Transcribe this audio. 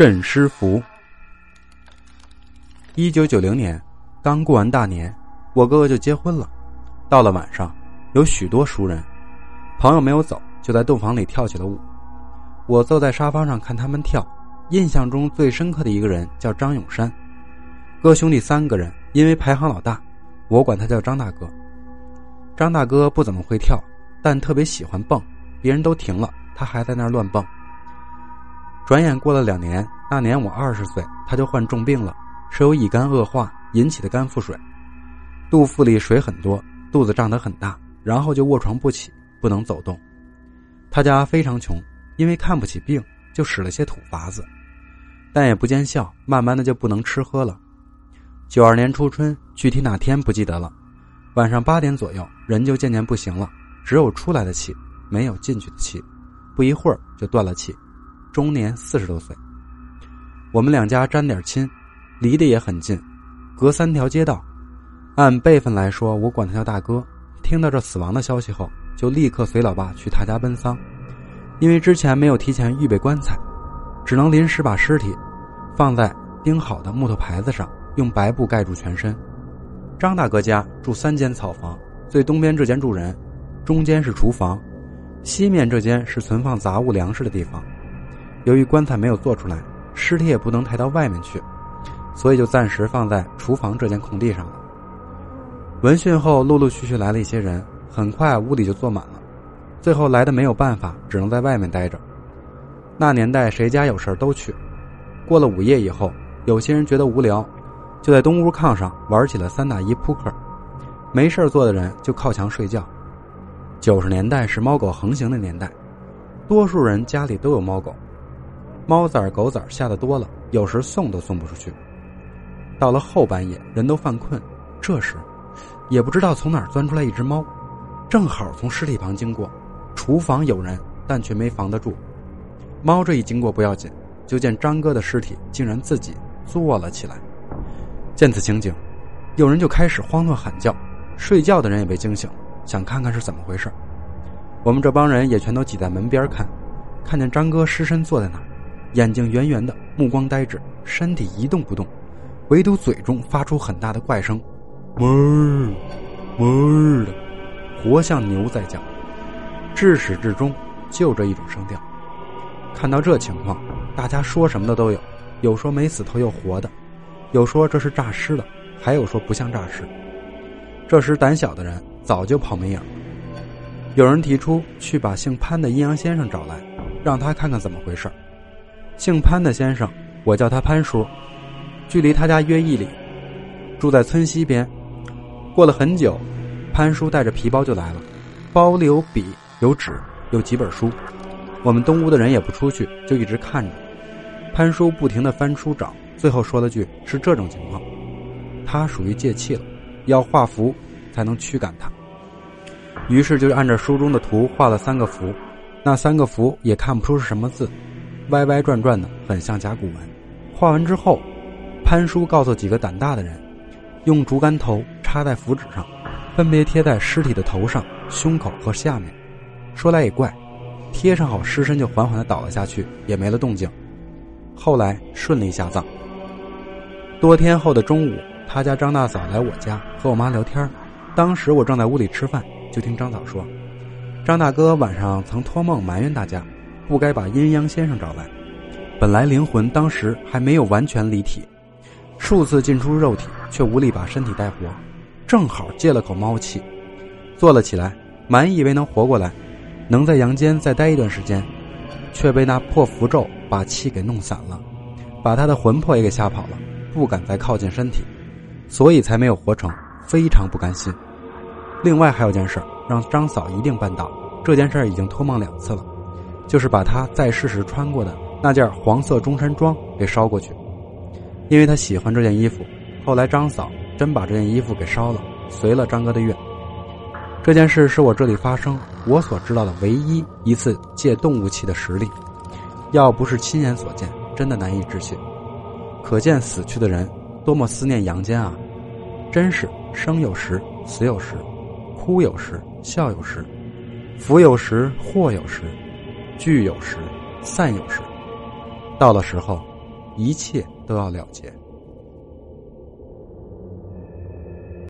镇尸符。一九九零年，刚过完大年，我哥哥就结婚了。到了晚上，有许多熟人，朋友没有走，就在洞房里跳起了舞。我坐在沙发上看他们跳，印象中最深刻的一个人叫张永山。哥兄弟三个人，因为排行老大，我管他叫张大哥。张大哥不怎么会跳，但特别喜欢蹦，别人都停了，他还在那儿乱蹦。转眼过了两年，那年我二十岁，他就患重病了，是由乙肝恶化引起的肝腹水，肚腹里水很多，肚子胀得很大，然后就卧床不起，不能走动。他家非常穷，因为看不起病，就使了些土法子，但也不见效，慢慢的就不能吃喝了。九二年初春，具体哪天不记得了，晚上八点左右，人就渐渐不行了，只有出来的气，没有进去的气，不一会儿就断了气。终年四十多岁。我们两家沾点亲，离得也很近，隔三条街道。按辈分来说，我管他叫大哥。听到这死亡的消息后，就立刻随老爸去他家奔丧。因为之前没有提前预备棺材，只能临时把尸体放在钉好的木头牌子上，用白布盖住全身。张大哥家住三间草房，最东边这间住人，中间是厨房，西面这间是存放杂物粮食的地方。由于棺材没有做出来，尸体也不能抬到外面去，所以就暂时放在厨房这间空地上了。闻讯后，陆陆续续来了一些人，很快屋里就坐满了。最后来的没有办法，只能在外面待着。那年代谁家有事都去。过了午夜以后，有些人觉得无聊，就在东屋炕上玩起了三打一扑克。没事做的人就靠墙睡觉。九十年代是猫狗横行的年代，多数人家里都有猫狗。猫崽儿、狗崽儿下的多了，有时送都送不出去。到了后半夜，人都犯困，这时，也不知道从哪儿钻出来一只猫，正好从尸体旁经过。厨房有人，但却没防得住。猫这一经过不要紧，就见张哥的尸体竟然自己坐了起来。见此情景，有人就开始慌乱喊叫，睡觉的人也被惊醒，想看看是怎么回事。我们这帮人也全都挤在门边看，看见张哥尸身坐在那儿。眼睛圆圆的，目光呆滞，身体一动不动，唯独嘴中发出很大的怪声，哞儿，哞的，活像牛在叫。至始至终就这一种声调。看到这情况，大家说什么的都有，有说没死头又活的，有说这是诈尸的，还有说不像诈尸。这时胆小的人早就跑没影了。有人提出去把姓潘的阴阳先生找来，让他看看怎么回事姓潘的先生，我叫他潘叔，距离他家约一里，住在村西边。过了很久，潘叔带着皮包就来了，包里有笔、有纸、有几本书。我们东屋的人也不出去，就一直看着。潘叔不停的翻书找，最后说了句：“是这种情况，他属于借气了，要画符才能驱赶他。”于是就按照书中的图画了三个符，那三个符也看不出是什么字。歪歪转转的，很像甲骨文。画完之后，潘叔告诉几个胆大的人，用竹竿头插在符纸上，分别贴在尸体的头上、胸口和下面。说来也怪，贴上后尸身就缓缓的倒了下去，也没了动静。后来顺利下葬。多天后的中午，他家张大嫂来我家和我妈聊天，当时我正在屋里吃饭，就听张嫂说，张大哥晚上曾托梦埋怨大家。不该把阴阳先生找来。本来灵魂当时还没有完全离体，数次进出肉体，却无力把身体带活。正好借了口猫气，坐了起来，满以为能活过来，能在阳间再待一段时间，却被那破符咒把气给弄散了，把他的魂魄也给吓跑了，不敢再靠近身体，所以才没有活成，非常不甘心。另外还有件事让张嫂一定办到，这件事已经托梦两次了。就是把他在世时穿过的那件黄色中山装给烧过去，因为他喜欢这件衣服。后来张嫂真把这件衣服给烧了，随了张哥的愿。这件事是我这里发生我所知道的唯一一次借动物气的实例，要不是亲眼所见，真的难以置信。可见死去的人多么思念阳间啊！真是生有时，死有时，哭有时，笑有时，福有时，祸有时。聚有时，散有时，到了时候，一切都要了结。